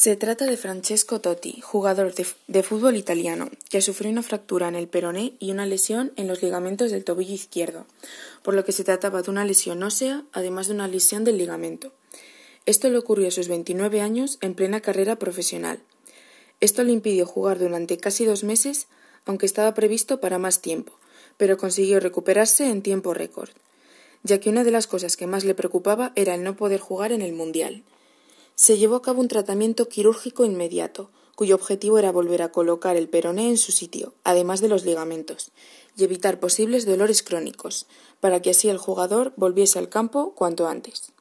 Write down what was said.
Se trata de Francesco Totti, jugador de, fútbol italiano, que sufrió una fractura en el peroné y una lesión en los ligamentos del tobillo izquierdo, por lo que se trataba de una lesión ósea, además de una lesión del ligamento. Esto le ocurrió a sus 29 años en plena carrera profesional. Esto le impidió jugar durante casi dos meses, aunque estaba previsto para más tiempo, pero consiguió recuperarse en tiempo récord, ya que una de las cosas que más le preocupaba era el no poder jugar en el Mundial. Se llevó a cabo un tratamiento quirúrgico inmediato, cuyo objetivo era volver a colocar el peroné en su sitio, además de los ligamentos, y evitar posibles dolores crónicos, para que así el jugador volviese al campo cuanto antes.